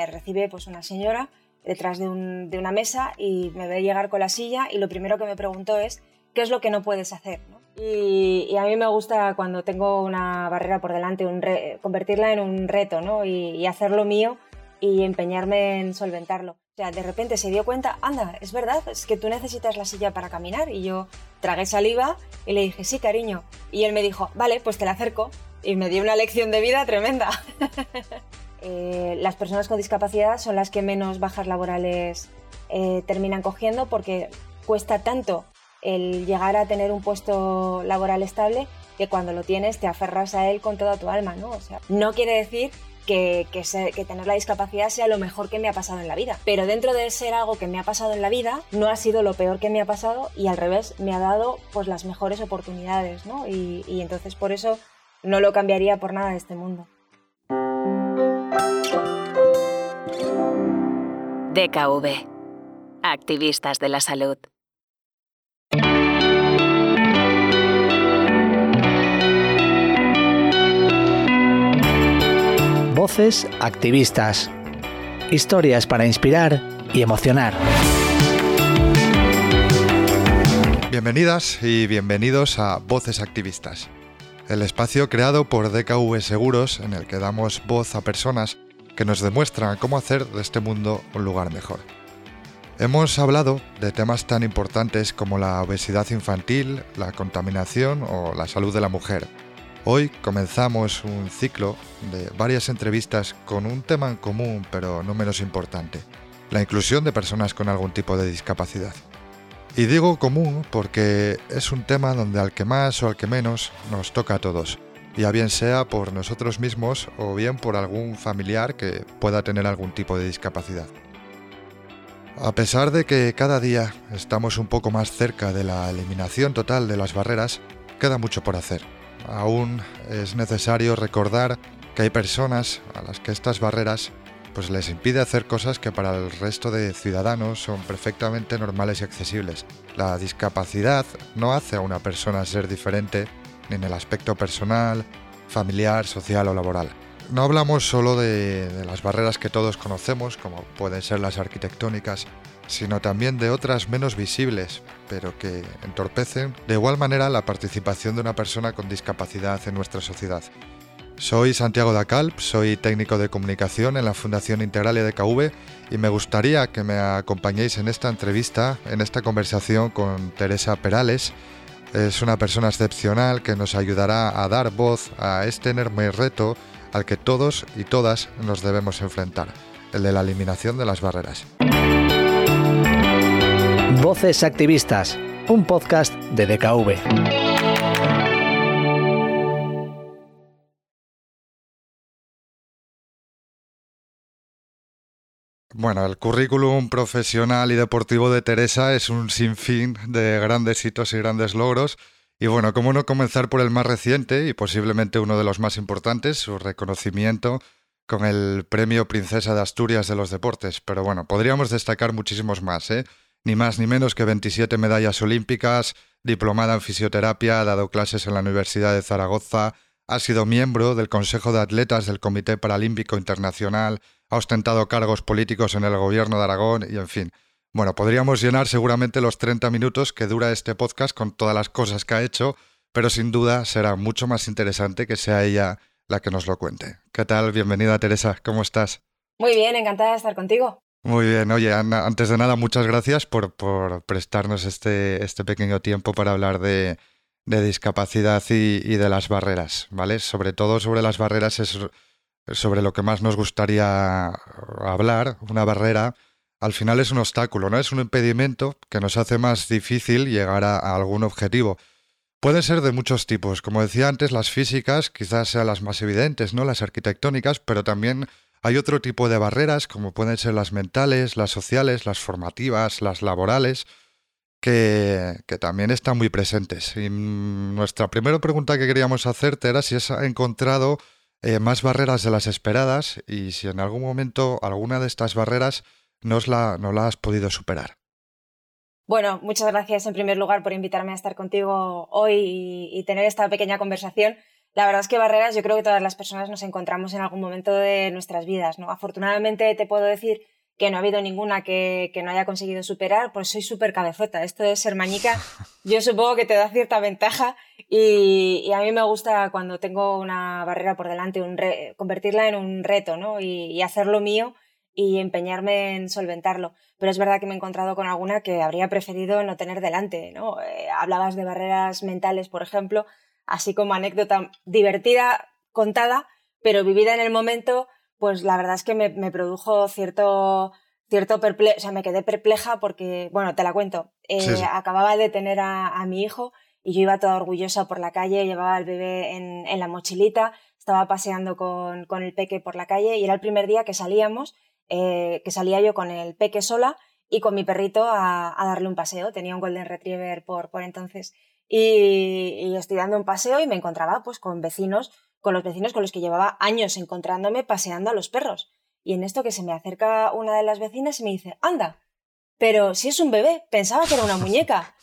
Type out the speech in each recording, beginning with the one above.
me recibe pues una señora detrás de, una mesa y me ve llegar con la silla y lo primero que me preguntó es ¿qué es lo que no puedes hacer? Y, a mí me gusta cuando tengo una barrera por delante, convertirla en un reto ¿no? y, y hacerlo mío y empeñarme en solventarlo. O sea, de repente se dio cuenta, anda, es verdad, es que tú necesitas la silla para caminar. Y yo tragué saliva y le dije, sí, cariño. Y él me dijo, vale, pues te la acerco. Y me dio una lección de vida tremenda. Eh, las personas con discapacidad son las que menos bajas laborales eh, terminan cogiendo porque cuesta tanto el llegar a tener un puesto laboral estable que cuando lo tienes te aferras a él con toda tu alma, ¿no? O sea, no quiere decir que, tener la discapacidad sea lo mejor que me ha pasado en la vida. Pero dentro de ser algo que me ha pasado en la vida, no ha sido lo peor que me ha pasado y al revés, me ha dado pues las mejores oportunidades, ¿no? Y entonces por eso no lo cambiaría por nada de este mundo. DKV. Activistas de la salud. Voces activistas. Historias para inspirar y emocionar. Bienvenidas y bienvenidos a Voces Activistas, el espacio creado por DKV Seguros en el que damos voz a personas que nos demuestran cómo hacer de este mundo un lugar mejor. Hemos hablado de temas tan importantes como la obesidad infantil, la contaminación o la salud de la mujer Hoy comenzamos un ciclo de varias entrevistas con un tema en común, pero no menos importante, la inclusión de personas con algún tipo de discapacidad. Y digo común porque es un tema donde al que más o al que menos nos toca a todos, ya bien sea por nosotros mismos o bien por algún familiar que pueda tener algún tipo de discapacidad. A pesar de que cada día estamos un poco más cerca de la eliminación total de las barreras, queda mucho por hacer aún es necesario recordar que hay personas a las que estas barreras pues les impide hacer cosas que para el resto de ciudadanos son perfectamente normales y accesibles. La discapacidad no hace a una persona ser diferente en el aspecto personal, familiar, social o laboral. No hablamos solo de, de las barreras que todos conocemos, como pueden ser las arquitectónicas, sino también de otras menos visibles, pero que entorpecen de igual manera la participación de una persona con discapacidad en nuestra sociedad. Soy Santiago Dacalp, soy técnico de comunicación en la Fundación Integralia de KV y me gustaría que me acompañéis en esta entrevista, en esta conversación con Teresa Perales. Es una persona excepcional que nos ayudará a dar voz a este enorme reto al que todos y todas nos debemos enfrentar, el de la eliminación de las barreras. Voces Activistas, un podcast de DKV. Bueno, el currículum profesional y deportivo de Teresa es un sinfín de grandes hitos y grandes logros. Y bueno, cómo no comenzar por el más reciente y posiblemente uno de los más importantes, su reconocimiento con el Premio Princesa de Asturias de los Deportes. Pero bueno, podríamos destacar muchísimos más, ¿eh? ni más ni menos que 27 medallas olímpicas, diplomada en fisioterapia, ha dado clases en la Universidad de Zaragoza, ha sido miembro del Consejo de Atletas del Comité Paralímpico Internacional, ha ostentado cargos políticos en el gobierno de Aragón y en fin. Bueno, podríamos llenar seguramente los 30 minutos que dura este podcast con todas las cosas que ha hecho, pero sin duda será mucho más interesante que sea ella la que nos lo cuente. ¿Qué tal? Bienvenida Teresa, ¿cómo estás? Muy bien, encantada de estar contigo. Muy bien, oye, antes de nada, muchas gracias por, prestarnos este, este pequeño tiempo para hablar de, discapacidad y, de las barreras, ¿vale? Sobre todo sobre las barreras es sobre lo que más nos gustaría hablar. Una barrera al final es un obstáculo, ¿no? Es un impedimento que nos hace más difícil llegar a, algún objetivo. Puede ser de muchos tipos. Como decía antes, las físicas quizás sean las más evidentes, ¿no? Las arquitectónicas, pero también hay otro tipo de barreras, como pueden ser las mentales, las sociales, las formativas, las laborales, que, también están muy presentes. Y nuestra primera pregunta que queríamos hacerte era si has encontrado eh, más barreras de las esperadas y si en algún momento alguna de estas barreras no la, no la has podido superar. Bueno, muchas gracias en primer lugar por invitarme a estar contigo hoy y, tener esta pequeña conversación. la verdad es que barreras yo creo que todas las personas nos encontramos en algún momento de nuestras vidas, ¿no? Afortunadamente te puedo decir que no ha habido ninguna que, no haya conseguido superar, pues soy súper cabezota. Esto de ser mañica, yo supongo que te da cierta ventaja y, a mí me gusta cuando tengo una barrera por delante, un convertirla en un reto, ¿no? Y, hacerlo mío y empeñarme en solventarlo. Pero es verdad que me he encontrado con alguna que habría preferido no tener delante, ¿no? Eh, hablabas de barreras mentales, por ejemplo, así como anécdota divertida, contada, pero vivida en el momento, pues la verdad es que me, produjo cierto, cierto perplejo, o sea, me quedé perpleja porque, bueno, te la cuento, eh, acababa de tener a, mi hijo y yo iba toda orgullosa por la calle, llevaba al bebé en, la mochilita, estaba paseando con, el peque por la calle y era el primer día que salíamos, eh, que salía yo con el peque sola y con mi perrito a, darle un paseo. Tenía un Golden Retriever por, por entonces y, estoy dando un paseo y me encontraba pues con vecinos, con los vecinos con los que llevaba años encontrándome paseando a los perros. Y en esto que se me acerca una de las vecinas y me dice, anda, pero si es un bebé, pensaba que era una muñeca.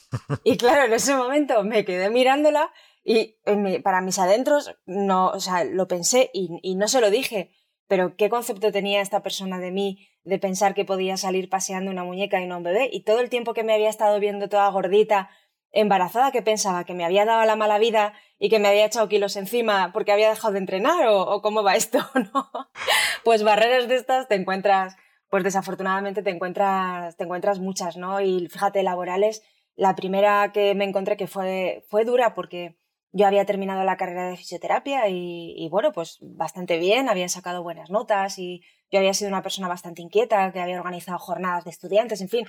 Y claro, en ese momento me quedé mirándola y para mis adentros no, o sea, lo pensé y, y, no se lo dije. Pero ¿qué concepto tenía esta persona de mí de pensar que podía salir paseando una muñeca y no un bebé? Y todo el tiempo que me había estado viendo toda gordita, embarazada que pensaba que me había dado la mala vida y que me había echado kilos encima porque había dejado de entrenar o, cómo va esto, ¿no? Pues barreras de estas te encuentras, pues desafortunadamente te encuentras, te encuentras muchas, ¿no? Y fíjate, laborales, la primera que me encontré que fue, fue dura porque yo había terminado la carrera de fisioterapia y, y, bueno, pues bastante bien, había sacado buenas notas y yo había sido una persona bastante inquieta, que había organizado jornadas de estudiantes, en fin,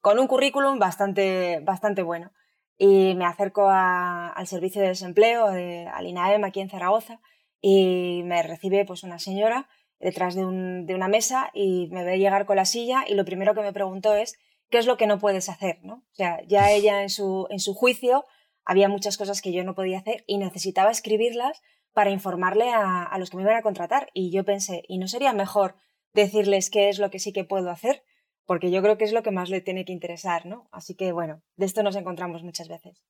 con un currículum bastante, bastante bueno y me acerco al servicio de desempleo, de, al INAEM aquí en Zaragoza, y me recibe pues una señora detrás de, una mesa y me ve llegar con la silla y lo primero que me preguntó es qué es lo que no puedes hacer, ¿no? O sea, ya ella en su, en su juicio había muchas cosas que yo no podía hacer y necesitaba escribirlas para informarle a, a los que me iban a contratar y yo pensé, ¿y no sería mejor decirles qué es lo que sí que puedo hacer? Porque yo creo que es lo que más le tiene que interesar, ¿no? Así que bueno, de esto nos encontramos muchas veces.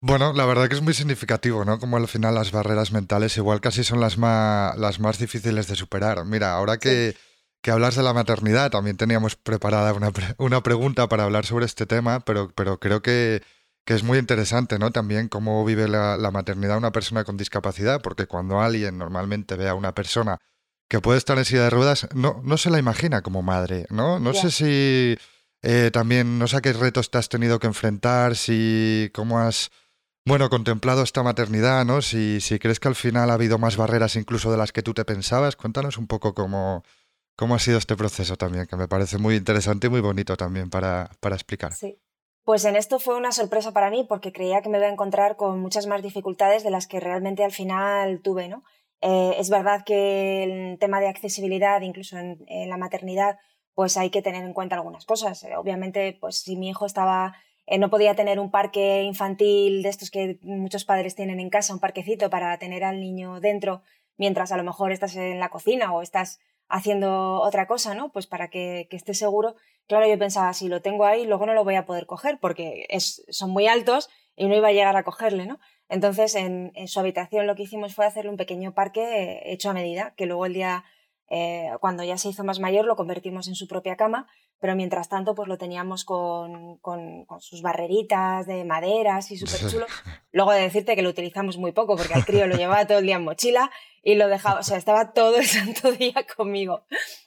Bueno, la verdad que es muy significativo, ¿no? Como al final las barreras mentales igual casi son las más, las más difíciles de superar. Mira, ahora que, que hablas de la maternidad, también teníamos preparada una, una pregunta para hablar sobre este tema, pero, pero creo que, que es muy interesante, ¿no? También cómo vive la, la maternidad una persona con discapacidad, porque cuando alguien normalmente ve a una persona que puede estar en silla de ruedas, no, no se la imagina como madre, ¿no? No sé si eh, también, no sé a qué retos te has tenido que enfrentar, si cómo has, bueno, contemplado esta maternidad, ¿no? Si, si crees que al final ha habido más barreras incluso de las que tú te pensabas. Cuéntanos un poco cómo, cómo ha sido este proceso también, que me parece muy interesante y muy bonito también para, para explicar. Sí. Pues en esto fue una sorpresa para mí porque creía que me iba a encontrar con muchas más dificultades de las que realmente al final tuve, ¿no? Eh, es verdad que el tema de accesibilidad, incluso en, la maternidad, pues hay que tener en cuenta algunas cosas. Eh, obviamente, pues si mi hijo estaba, eh, no podía tener un parque infantil de estos que muchos padres tienen en casa, un parquecito para tener al niño dentro, mientras a lo mejor estás en la cocina o estás haciendo otra cosa, ¿no? Pues para que, esté seguro. Claro, yo pensaba, si lo tengo ahí, luego no lo voy a poder coger porque son muy altos y no iba a llegar a cogerle, ¿no? Entonces, en, su habitación lo que hicimos fue hacerle un pequeño parque hecho a medida, que luego el día, eh, cuando ya se hizo más mayor, lo convertimos en su propia cama, pero mientras tanto, pues lo teníamos con, sus barreritas de maderas y súper chulo. Luego de decirte que lo utilizamos muy poco, porque al crío lo llevaba todo el día en mochila y lo dejaba, o sea, estaba todo el santo día conmigo.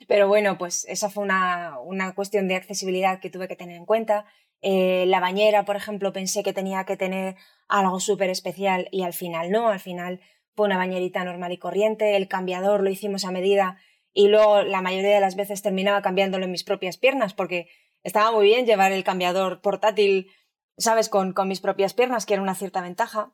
Pero bueno, pues esa fue una, una cuestión de accesibilidad que tuve que tener en cuenta. Eh, la bañera, por ejemplo, pensé que tenía que tener algo súper especial y al final no, al final fue una bañerita normal y corriente, el cambiador lo hicimos a medida y luego la mayoría de las veces terminaba cambiándolo en mis propias piernas porque estaba muy bien llevar el cambiador portátil, sabes, con, con mis propias piernas, que era una cierta ventaja.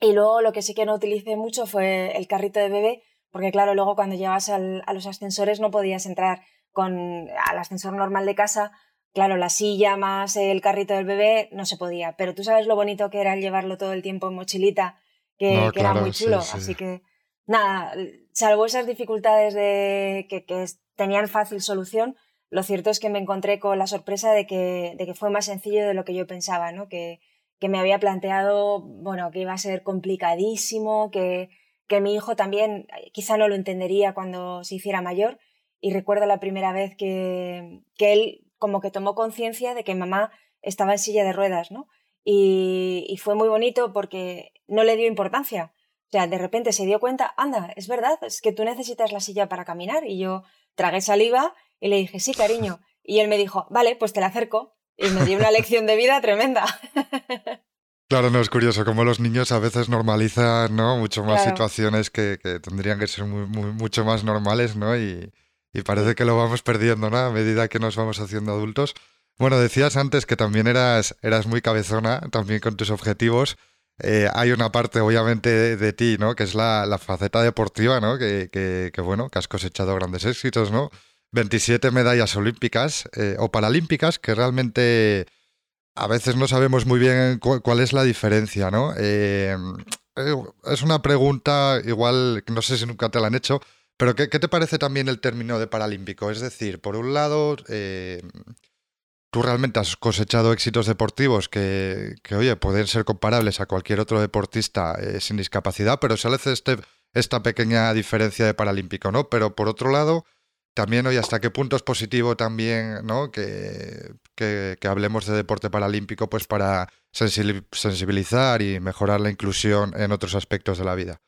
Y luego lo que sí que no utilicé mucho fue el carrito de bebé, porque claro, luego cuando llevas a los ascensores no podías entrar con, al ascensor normal de casa Claro, la silla más el carrito del bebé no se podía, pero tú sabes lo bonito que era llevarlo todo el tiempo en mochilita, que, era muy chulo. Así que, nada, salvo esas dificultades de que, tenían fácil solución, lo cierto es que me encontré con la sorpresa de que, de que fue más sencillo de lo que yo pensaba, ¿no? Que, que me había planteado, bueno, que iba a ser complicadísimo, que, que mi hijo también quizá no lo entendería cuando se hiciera mayor. Y recuerdo la primera vez que, que él como que tomó conciencia de que mamá estaba en silla de ruedas, ¿no? Y, y, fue muy bonito porque no le dio importancia. O sea, de repente se dio cuenta, anda, es verdad, es que tú necesitas la silla para caminar. Y yo tragué saliva y le dije, sí, cariño. Y él me dijo, vale, pues te la acerco. Y me dio una lección de vida tremenda. Claro, no es curioso cómo los niños a veces normalizan ¿no? mucho más situaciones que, tendrían que ser mucho más normales, ¿no? Y, parece que lo vamos perdiendo, ¿no? A medida que nos vamos haciendo adultos. Bueno, decías antes que también eras, eras muy cabezona, también con tus objetivos. Eh, hay una parte, obviamente, de, ti, ¿no? Que es la, faceta deportiva, ¿no? Que, que, bueno, que has cosechado grandes éxitos, ¿no? 27 medallas olímpicas eh, o paralímpicas que realmente a veces no sabemos muy bien cuál es la diferencia, ¿no? Eh, es una pregunta, igual, no sé si nunca te la han hecho, pero ¿qué, te parece también el término de paralímpico? Es decir, por un lado, eh, tú realmente has cosechado éxitos deportivos que, oye, pueden ser comparables a cualquier otro deportista sin discapacidad, pero se hace este, esta pequeña diferencia de paralímpico, ¿no? Pero por otro lado, también, oye, hasta qué punto es positivo también, ¿no? Que, que, hablemos de deporte paralímpico, pues para sensibilizar y mejorar la inclusión en otros aspectos de la vida.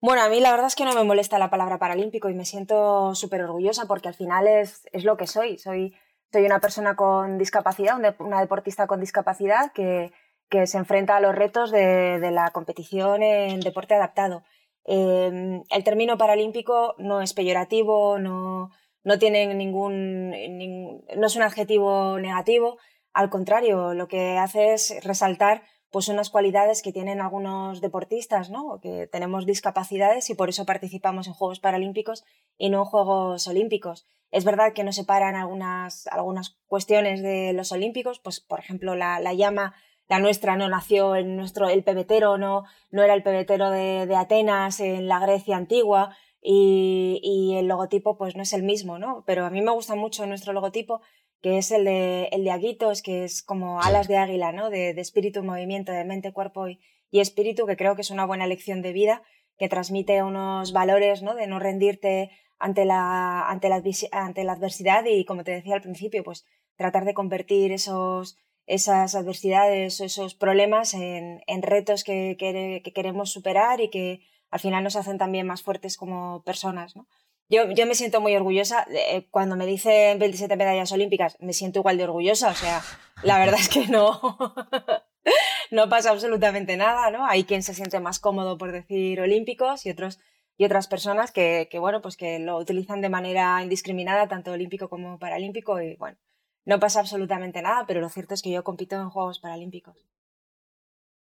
Bueno, a mí la verdad es que no me molesta la palabra paralímpico y me siento súper orgullosa porque al final es, es, lo que soy. soy. Soy una persona con discapacidad, una deportista con discapacidad que, que se enfrenta a los retos de, la competición en deporte adaptado. Em, el término paralímpico no es peyorativo, no, no tiene ningún, no es un adjetivo negativo, al contrario, lo que hace es resaltar pues unas cualidades que tienen algunos deportistas, ¿no? que tenemos discapacidades y por eso participamos en Juegos Paralímpicos y no en Juegos Olímpicos. Es verdad que nos separan algunas, algunas cuestiones de los Olímpicos, pues por ejemplo la, la llama la nuestra no nació en nuestro, el pebetero no, no era el pebetero de, de Atenas en la Grecia antigua y, y, el logotipo pues no es el mismo, ¿no? Pero a mí me gusta mucho nuestro logotipo, que es el de, el de Aguitos, que es como alas de águila, ¿no? De, de espíritu, movimiento, de mente, cuerpo y, y, espíritu, que creo que es una buena lección de vida, que transmite unos valores, ¿no? De no rendirte ante la, ante la, ante la adversidad y, como te decía al principio, pues tratar de convertir esos esas adversidades o esos problemas en, en retos que, que, queremos superar y que al final nos hacen también más fuertes como personas. ¿no? Yo, yo me siento muy orgullosa. Eh, cuando me dicen 27 medallas olímpicas, me siento igual de orgullosa. O sea, la verdad es que no, no pasa absolutamente nada. ¿no? Hay quien se siente más cómodo por decir olímpicos y otros y otras personas que, que, bueno, pues que lo utilizan de manera indiscriminada, tanto olímpico como paralímpico, y bueno, no pasa absolutamente nada, pero lo cierto es que yo compito en Juegos Paralímpicos.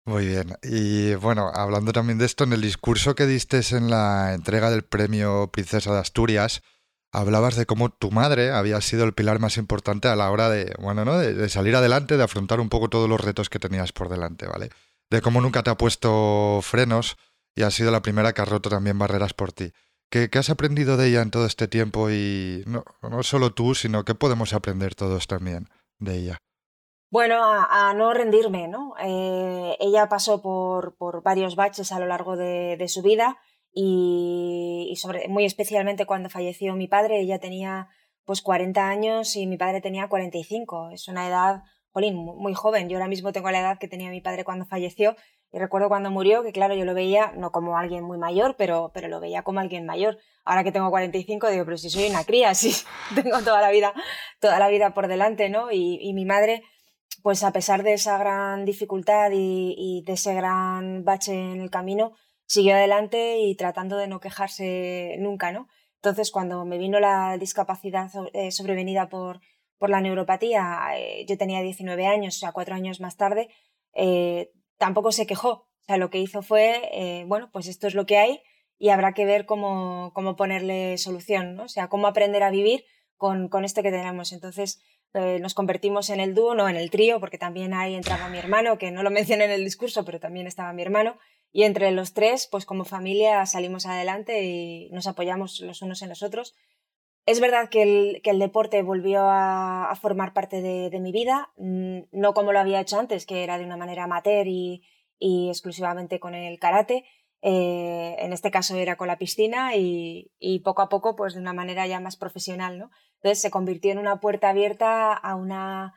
Muy bien. Y bueno, hablando también de esto, en el discurso que diste en la entrega del premio Princesa de Asturias, hablabas de cómo tu madre había sido el pilar más importante a la hora de, bueno, ¿no? de, salir adelante, de afrontar un poco todos los retos que tenías por delante, ¿vale? De cómo nunca te ha puesto frenos y ha sido la primera que ha roto también barreras por ti. ¿Qué, has aprendido de ella en todo este tiempo? Y no, no solo tú, sino que podemos aprender todos también de ella. Bueno, a, no rendirme, ¿no? Eh, ella pasó por, varios baches a lo largo de, su vida y, sobre, muy especialmente cuando falleció mi padre, ella tenía pues 40 años y mi padre tenía 45. Es una edad, jolín, muy joven. Yo ahora mismo tengo la edad que tenía mi padre cuando falleció y recuerdo cuando murió que, claro, yo lo veía no como alguien muy mayor, pero, pero lo veía como alguien mayor. Ahora que tengo 45, digo, pero si soy una cría, sí, tengo toda la vida, toda la vida por delante, ¿no? Y mi madre, pues a pesar de esa gran dificultad y, de ese gran bache en el camino, siguió adelante y tratando de no quejarse nunca, ¿no? Entonces, cuando me vino la discapacidad eh, sobrevenida por, por la neuropatía, eh, yo tenía 19 años, o sea, cuatro años más tarde, eh, tampoco se quejó. O sea, lo que hizo fue, bueno, pues esto es lo que hay y habrá que ver cómo, cómo ponerle solución, ¿no? O sea, cómo aprender a vivir con, con esto que tenemos. Entonces, eh, nos convertimos en el dúo, no en el trío, porque también ahí entraba mi hermano, que no lo mencioné en el discurso, pero también estaba mi hermano. Y entre los tres, pues como familia salimos adelante y nos apoyamos los unos en los otros. es verdad que el, deporte volvió a, formar parte de, mi vida, mm, no como lo había hecho antes, que era de una manera amateur y, exclusivamente con el karate. Eh, en este caso era con la piscina y, poco a poco, pues de una manera ya más profesional, ¿no? Entonces se convirtió en una puerta abierta a una,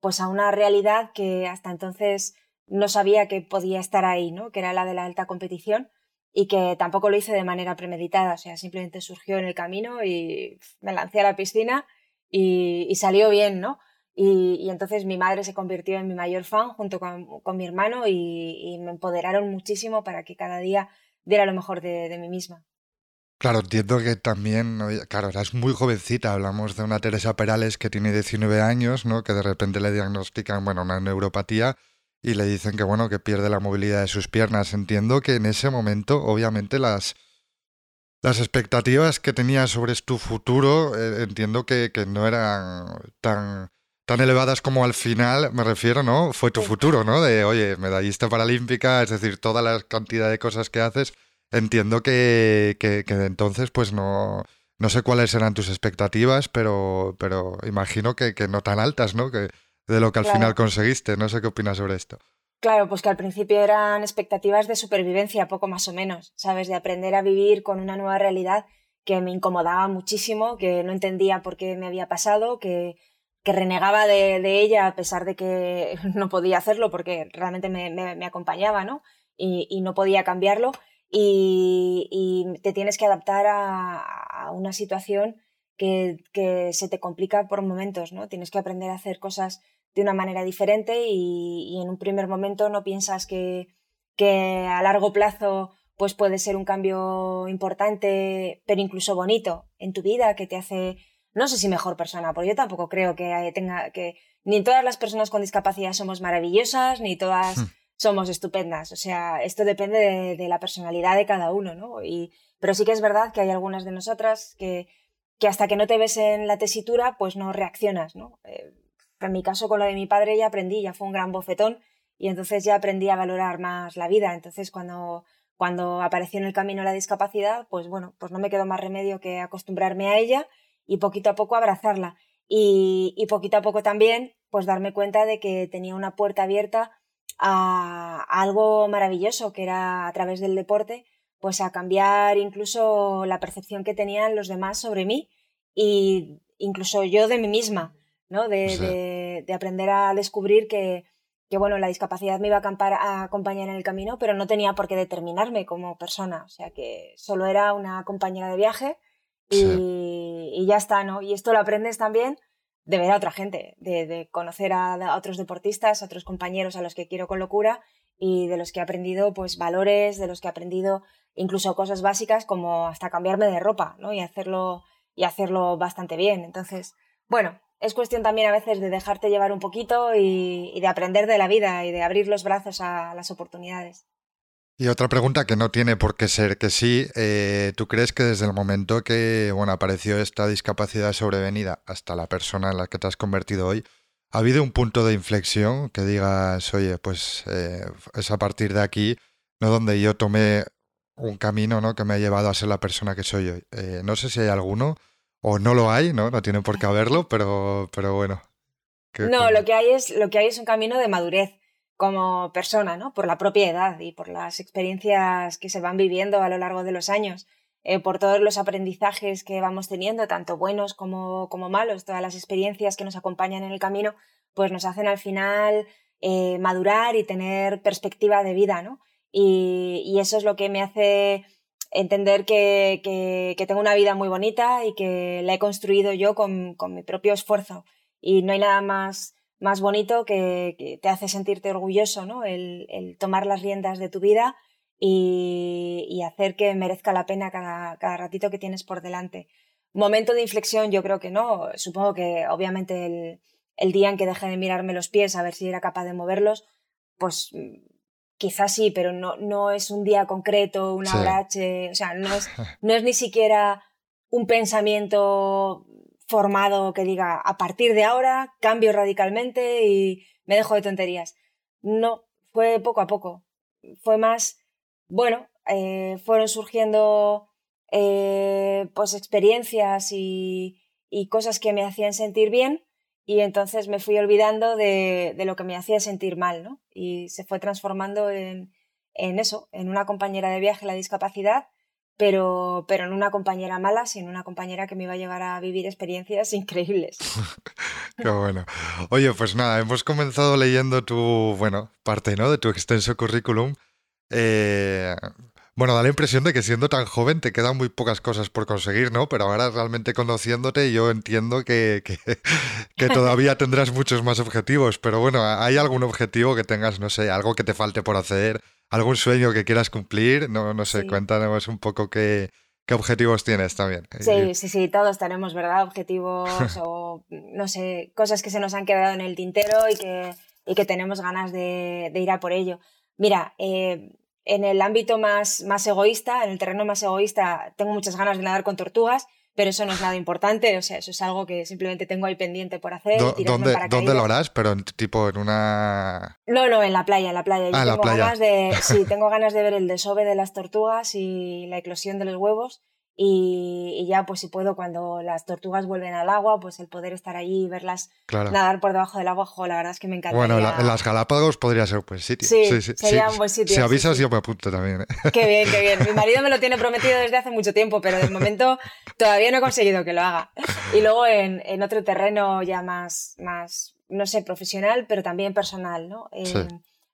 pues a una realidad que hasta entonces no sabía que podía estar ahí, ¿no? Que era la de la alta competición y que tampoco lo hice de manera premeditada, o sea, simplemente surgió en el camino y me lancé a la piscina y, salió bien, ¿no? Y, entonces mi madre se convirtió en mi mayor fan junto con, mi hermano y, me empoderaron muchísimo para que cada día diera lo mejor de, mí misma. Claro, entiendo que también, claro, eras muy jovencita, hablamos de una Teresa Perales que tiene 19 años, ¿no? Que de repente le diagnostican, bueno, una neuropatía y le dicen que bueno, que pierde la movilidad de sus piernas. Entiendo que en ese momento, obviamente, las, las expectativas que tenías sobre tu futuro, eh, entiendo que, que, no eran tan, tan elevadas como al final, me refiero, ¿no? Fue tu futuro, ¿no? De, oye, medallista paralímpica, es decir, toda la cantidad de cosas que haces. Entiendo que, que, que entonces, pues no, no sé cuáles eran tus expectativas, pero, pero imagino que, que no tan altas, ¿no? Que, de lo que al final conseguiste. No sé qué opinas sobre esto. Claro, pues que al principio eran expectativas de supervivencia, poco más o menos, ¿sabes? De aprender a vivir con una nueva realidad que me incomodaba muchísimo, que no entendía por qué me había pasado, que, que renegaba de, ella a pesar de que no podía hacerlo porque realmente me, acompañaba, ¿no? Y, no podía cambiarlo. Y, te tienes que adaptar a, una situación que, que, se te complica por momentos, ¿no? Tienes que aprender a hacer cosas de una manera diferente y, en un primer momento no piensas que, que, a largo plazo pues puede ser un cambio importante, pero incluso bonito en tu vida, que te hace, no sé si mejor persona, porque yo tampoco creo que tenga que, ni todas las personas con discapacidad somos maravillosas, ni todas hmm. somos estupendas. O sea, esto depende de, la personalidad de cada uno, ¿no? Y, pero sí que es verdad que hay algunas de nosotras que, que hasta que no te ves en la tesitura, pues no reaccionas, ¿no? Eh, en mi caso, con lo de mi padre ya aprendí, ya fue un gran bofetón y entonces ya aprendí a valorar más la vida. Entonces, cuando, cuando apareció en el camino la discapacidad, pues bueno, pues no me quedó más remedio que acostumbrarme a ella y poquito a poco abrazarla. Y, y poquito a poco también, pues darme cuenta de que tenía una puerta abierta a, a algo maravilloso, que era a través del deporte, pues a cambiar incluso la percepción que tenían los demás sobre mí y incluso yo de mí misma. ¿no? De, de, aprender a descubrir que, que, bueno, la discapacidad me iba a, acompañar en el camino, pero no tenía por qué determinarme como persona. O sea, que solo era una compañera de viaje y, ya está, ¿no? Y esto lo aprendes también de ver a otra gente, de, de conocer a, otros deportistas, a otros compañeros a los que quiero con locura y de los que he aprendido pues valores, de los que he aprendido incluso cosas básicas como hasta cambiarme de ropa, ¿no? Y hacerlo y hacerlo bastante bien. Entonces, bueno, es cuestión también a veces de dejarte llevar un poquito y, de aprender de la vida y de abrir los brazos a las oportunidades. Y otra pregunta que no tiene por qué ser que sí, eh, ¿tú crees que desde el momento que bueno, apareció esta discapacidad sobrevenida hasta la persona en la que te has convertido hoy, ¿ha habido un punto de inflexión que digas, oye, pues eh, es a partir de aquí, no donde yo tomé un camino ¿no? que me ha llevado a ser la persona que soy hoy? Eh, no sé si hay alguno o no lo hay, ¿no? No tiene por qué haberlo, pero, pero bueno. No, lo que, hay es, lo que hay es un camino de madurez como persona, ¿no? Por la propia edad y por las experiencias que se van viviendo a lo largo de los años, eh, por todos los aprendizajes que vamos teniendo, tanto buenos como, como malos, todas las experiencias que nos acompañan en el camino, pues nos hacen al final eh, madurar y tener perspectiva de vida, ¿no? Y, eso es lo que me hace entender que, que, tengo una vida muy bonita y que la he construido yo con, con mi propio esfuerzo. Y no hay nada más, más bonito que, te hace sentirte orgulloso, ¿no? El, el tomar las riendas de tu vida y, y hacer que merezca la pena cada, cada, ratito que tienes por delante. Momento de inflexión, yo creo que no. Supongo que obviamente el, el día en que dejé de mirarme los pies a ver si era capaz de moverlos, pues quizás sí, pero no, no es un día concreto, un abrache, o sea, no es, no es ni siquiera un pensamiento formado que diga a partir de ahora cambio radicalmente y me dejo de tonterías. No, fue poco a poco. Fue más, bueno, eh, fueron surgiendo eh, pues experiencias y, cosas que me hacían sentir bien y entonces me fui olvidando de, lo que me hacía sentir mal, ¿no? Y se fue transformando en, eso, en una compañera de viaje la discapacidad, pero, pero en una compañera mala, sino una compañera que me iba a llevar a vivir experiencias increíbles. Qué bueno. Oye, pues nada, hemos comenzado leyendo tu, bueno, parte, ¿no? De tu extenso currículum. Eh, bueno, da la impresión de que siendo tan joven te quedan muy pocas cosas por conseguir, ¿no? Pero ahora realmente conociéndote yo entiendo que, que, todavía tendrás muchos más objetivos. Pero bueno, ¿hay algún objetivo que tengas, no sé, algo que te falte por hacer? ¿Algún sueño que quieras cumplir? No, no sé, cuéntanos un poco qué, qué objetivos tienes también. Sí, sí, sí, todos tenemos, ¿verdad? Objetivos o, no sé, cosas que se nos han quedado en el tintero y que, y que tenemos ganas de, de ir a por ello. Mira, eh, en el ámbito más, más egoísta, en el terreno más egoísta, tengo muchas ganas de nadar con tortugas, pero eso no es nada importante, o sea, eso es algo que simplemente tengo ahí pendiente por hacer. ¿Dónde, ¿Dónde lo harás? Pero tipo en una... No, no, en la playa, en la playa. Ah, tengo Ganas de, sí, tengo ganas de ver el desove de las tortugas y la eclosión de los huevos y, ya pues si puedo cuando las tortugas vuelven al agua, pues el poder estar allí y verlas nadar por debajo del agua, la verdad es que me encanta. Bueno, en las Galápagos podría ser un buen sitio. Sí, sí, sería un buen sitio. Si avisas yo me apunto también. ¿eh? Qué bien, qué bien. Mi marido me lo tiene prometido desde hace mucho tiempo, pero de momento todavía no he conseguido que lo haga. Y luego en, en otro terreno ya más, más, no sé, profesional, pero también personal, ¿no? Eh,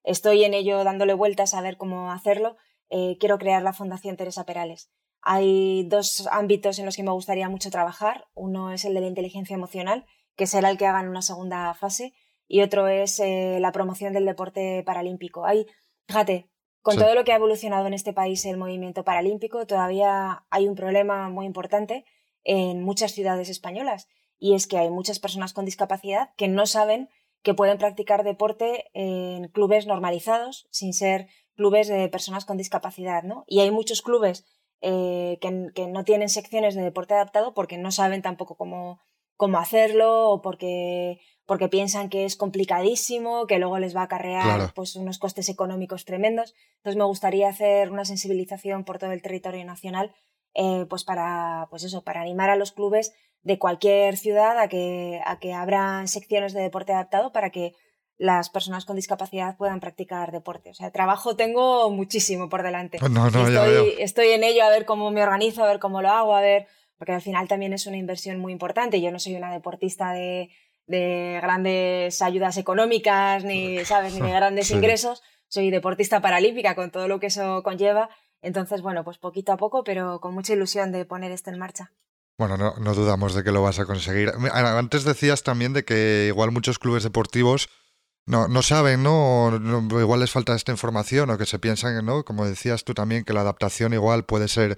estoy en ello dándole vueltas a ver cómo hacerlo. Eh, quiero crear la Fundación Teresa Perales hay dos ámbitos en los que me gustaría mucho trabajar. Uno es el de la inteligencia emocional, que será el que haga en una segunda fase, y otro es eh, la promoción del deporte paralímpico. Hay, fíjate, con todo lo que ha evolucionado en este país el movimiento paralímpico, todavía hay un problema muy importante en muchas ciudades españolas, y es que hay muchas personas con discapacidad que no saben que pueden practicar deporte en clubes normalizados, sin ser clubes de personas con discapacidad, ¿no? Y hay muchos clubes eh, que, no tienen secciones de deporte adaptado porque no saben tampoco cómo, cómo hacerlo o porque, porque piensan que es complicadísimo, que luego les va a acarrear pues, unos costes económicos tremendos. Entonces me gustaría hacer una sensibilización por todo el territorio nacional eh, pues para, pues eso, para animar a los clubes de cualquier ciudad a que, a que abran secciones de deporte adaptado para que las personas con discapacidad puedan practicar deporte. O sea, trabajo tengo muchísimo por delante. No, no, estoy, estoy en ello a ver cómo me organizo, a ver cómo lo hago, a ver, porque al final también es una inversión muy importante. Yo no soy una deportista de, de grandes ayudas económicas, ni, ¿sabes? ni de grandes ingresos. Soy deportista paralímpica con todo lo que eso conlleva. Entonces, bueno, pues poquito a poco, pero con mucha ilusión de poner esto en marcha. Bueno, no, no dudamos de que lo vas a conseguir. Antes decías también de que igual muchos clubes deportivos no, no saben, ¿no? Igual les falta esta información o que se piensan, ¿no? Como decías tú también, que la adaptación igual puede ser,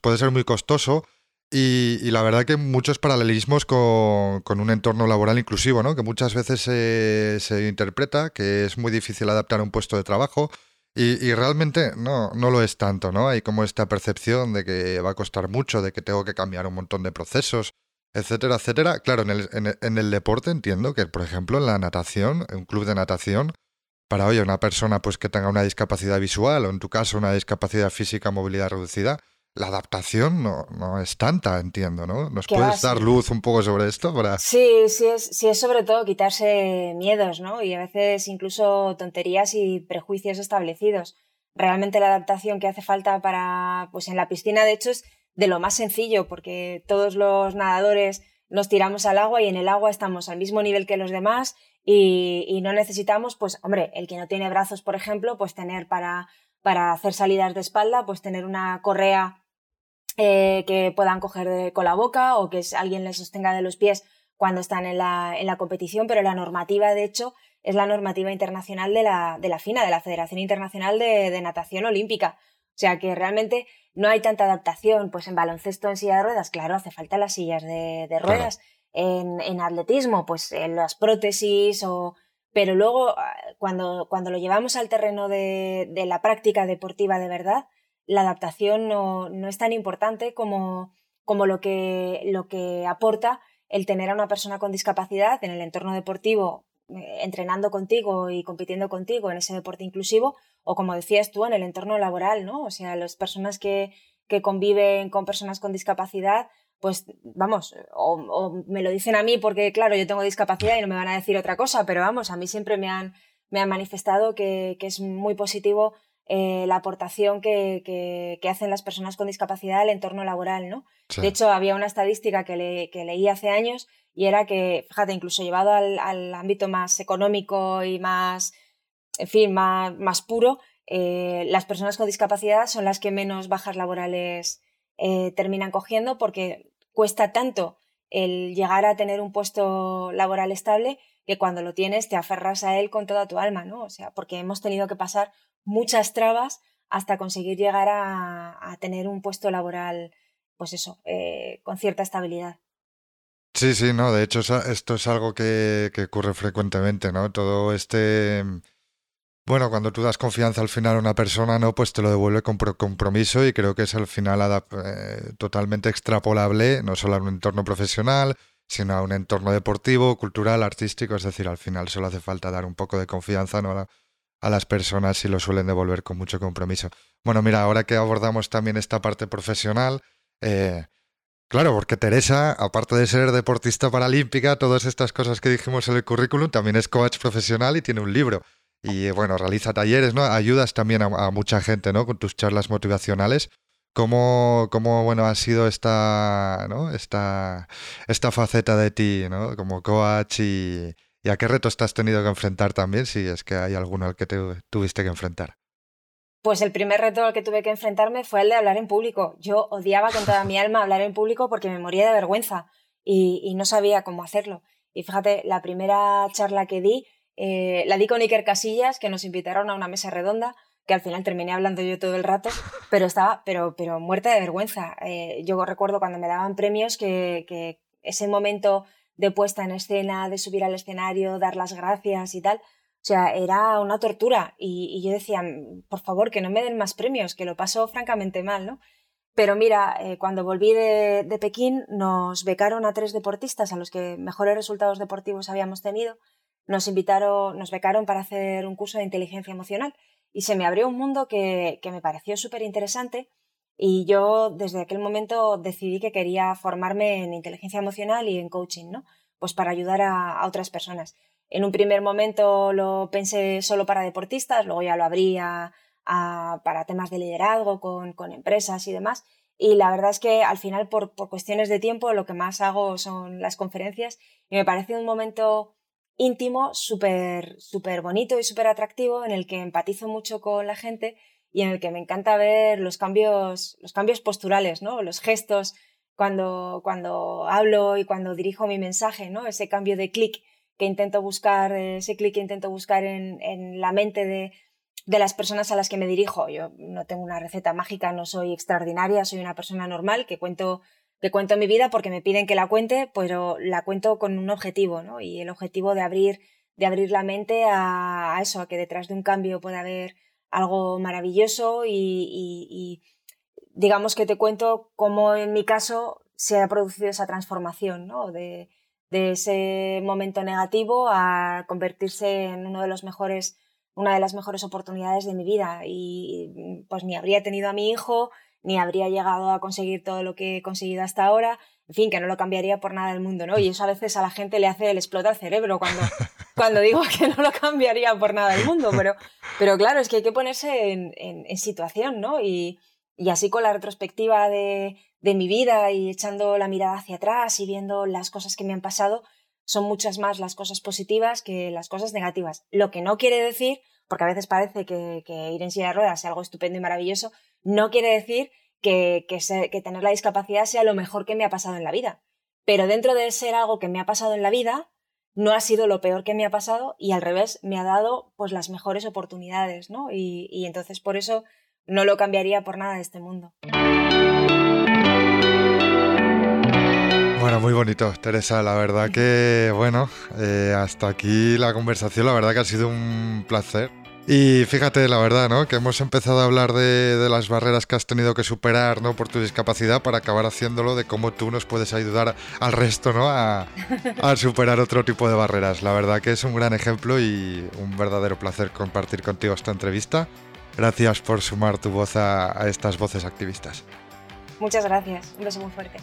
puede ser muy costoso. Y, y la verdad que muchos paralelismos con, con, un entorno laboral inclusivo, ¿no? Que muchas veces se, se, interpreta que es muy difícil adaptar un puesto de trabajo y, y, realmente no, no lo es tanto, ¿no? Hay como esta percepción de que va a costar mucho, de que tengo que cambiar un montón de procesos, etcétera, etcétera. Claro, en el, en, el, deporte entiendo que, por ejemplo, en la natación, en un club de natación, para oye, una persona pues que tenga una discapacidad visual o en tu caso una discapacidad física, movilidad reducida, la adaptación no, no es tanta, entiendo, ¿no? ¿Nos puedes dar luz un poco sobre esto? Para... Sí, sí es, sí es sobre todo quitarse miedos, ¿no? Y a veces incluso tonterías y prejuicios establecidos. Realmente la adaptación que hace falta para, pues en la piscina, de hecho, es de lo más sencillo, porque todos los nadadores nos tiramos al agua y en el agua estamos al mismo nivel que los demás y, no necesitamos, pues, hombre, el que no tiene brazos, por ejemplo, pues tener para, para hacer salidas de espalda, pues tener una correa eh, que puedan coger con la boca o que alguien les sostenga de los pies cuando están en la, en la competición, pero la normativa, de hecho, es la normativa internacional de la, de la FINA, de la Federación Internacional de Natación Olímpica. O sea que realmente no hay tanta adaptación. Pues en baloncesto en silla de ruedas, claro, hace falta las sillas de, ruedas. En, atletismo, pues en las prótesis o... Pero luego, ah, cuando, cuando lo llevamos al terreno de, la práctica deportiva de verdad, la adaptación no, es tan importante como, como lo, que, lo que aporta el tener a una persona con discapacidad en el entorno deportivo entrenando contigo y compitiendo contigo en ese deporte inclusivo o como decías tú en el entorno laboral, ¿no? O sea, las personas que, que conviven con personas con discapacidad, pues vamos, o, me lo dicen a mí porque claro, yo tengo discapacidad y no me van a decir otra cosa, pero vamos, a mí siempre me han, me han manifestado que, es muy positivo eh, la aportación que, que, hacen las personas con discapacidad al entorno laboral, ¿no? De hecho, había una estadística que, le, que, leí hace años y era que, fíjate, incluso llevado al, ámbito más económico y más, en fin, más, más puro, eh, las personas con discapacidad son las que menos bajas laborales eh, terminan cogiendo porque cuesta tanto el llegar a tener un puesto laboral estable que cuando lo tienes te aferras a él con toda tu alma, ¿no? O sea, porque hemos tenido que pasar muchas trabas hasta conseguir llegar a, tener un puesto laboral, pues eso, eh, con cierta estabilidad. Sí, sí, no, de hecho esto es algo que, que ocurre frecuentemente, ¿no? Todo este bueno, cuando tú das confianza al final a una persona, ¿no? Pues te lo devuelve con compromiso y creo que es al final eh, totalmente extrapolable, no solo a un entorno profesional, sino a un entorno deportivo, cultural, artístico. Es decir, al final solo hace falta dar un poco de confianza ¿no? a, las personas y lo suelen devolver con mucho compromiso. Bueno, mira, ahora que abordamos también esta parte profesional, eh, Claro, porque Teresa, aparte de ser deportista paralímpica, todas estas cosas que dijimos en el currículum, también es coach profesional y tiene un libro y bueno, realiza talleres, ¿no? Ayudas también a, mucha gente, ¿no? Con tus charlas motivacionales. ¿Cómo, cómo bueno, ha sido esta, ¿no? esta, esta faceta de ti, ¿no? Como coach y, y a qué retos te has tenido que enfrentar también, si es que hay alguno al que te tuviste que enfrentar? Pues el primer reto al que tuve que enfrentarme fue el de hablar en público. Yo odiaba con toda mi alma hablar en público porque me moría de vergüenza y, y no sabía cómo hacerlo. Y fíjate, la primera charla que di eh, la di con Iker Casillas, que nos invitaron a una mesa redonda, que al final terminé hablando yo todo el rato, pero estaba pero, pero muerta de vergüenza. Eh, yo recuerdo cuando me daban premios que, ese momento de puesta en escena, de subir al escenario, dar las gracias y tal, o sea, era una tortura. Y, yo decía, por favor, que no me den más premios, que lo paso francamente mal, ¿no? Pero mira, eh, cuando volví de, de, Pekín nos becaron a tres deportistas a los que mejores resultados deportivos habíamos tenido nos invitaron, nos becaron para hacer un curso de inteligencia emocional y se me abrió un mundo que, me pareció súper interesante y yo desde aquel momento decidí que quería formarme en inteligencia emocional y en coaching, ¿no? Pues para ayudar a, otras personas. En un primer momento lo pensé solo para deportistas, luego ya lo abría para temas de liderazgo con, empresas y demás. Y la verdad es que al final, por, por cuestiones de tiempo, lo que más hago son las conferencias y me parece un momento íntimo, súper súper bonito y súper atractivo, en el que empatizo mucho con la gente y en el que me encanta ver los cambios, los cambios posturales, ¿no? los gestos cuando, cuando hablo y cuando dirijo mi mensaje, ¿no? ese cambio de clic que intento buscar, ese clic que intento buscar en, en la mente de, de las personas a las que me dirijo. Yo no tengo una receta mágica, no soy extraordinaria, soy una persona normal que cuento que cuento mi vida porque me piden que la cuente, pero la cuento con un objetivo, ¿no? Y el objetivo de abrir, de abrir la mente a, eso, a que detrás de un cambio pueda haber algo maravilloso y, digamos que te cuento cómo en mi caso se ha producido esa transformación, ¿no? De, de ese momento negativo a convertirse en uno de los mejores una de las mejores oportunidades de mi vida y pues ni habría tenido a mi hijo ni habría llegado a conseguir todo lo que he conseguido hasta ahora. En fin, que no lo cambiaría por nada del mundo, ¿no? Y eso a veces a la gente le hace, el explota el cerebro cuando, cuando digo que no lo cambiaría por nada del mundo. Pero, pero claro, es que hay que ponerse en, en, situación, ¿no? Y, y, así con la retrospectiva de, de mi vida y echando la mirada hacia atrás y viendo las cosas que me han pasado, son muchas más las cosas positivas que las cosas negativas. Lo que no quiere decir, porque a veces parece que, ir en silla de ruedas sea algo estupendo y maravilloso, no quiere decir que, que, tener la discapacidad sea lo mejor que me ha pasado en la vida. Pero dentro de ser algo que me ha pasado en la vida, no ha sido lo peor que me ha pasado y al revés, me ha dado pues las mejores oportunidades, ¿no? Y entonces por eso no lo cambiaría por nada de este mundo. Bueno, muy bonito, Teresa. La verdad que, bueno, eh, hasta aquí la conversación, la verdad que ha sido un placer. Y fíjate, la verdad, ¿no? Que hemos empezado a hablar de, las barreras que has tenido que superar, ¿no? Por tu discapacidad para acabar haciéndolo de cómo tú nos puedes ayudar al resto, ¿no? A, superar otro tipo de barreras. La verdad que es un gran ejemplo y un verdadero placer compartir contigo esta entrevista. Gracias por sumar tu voz a estas voces activistas. Muchas gracias. Un beso muy fuerte.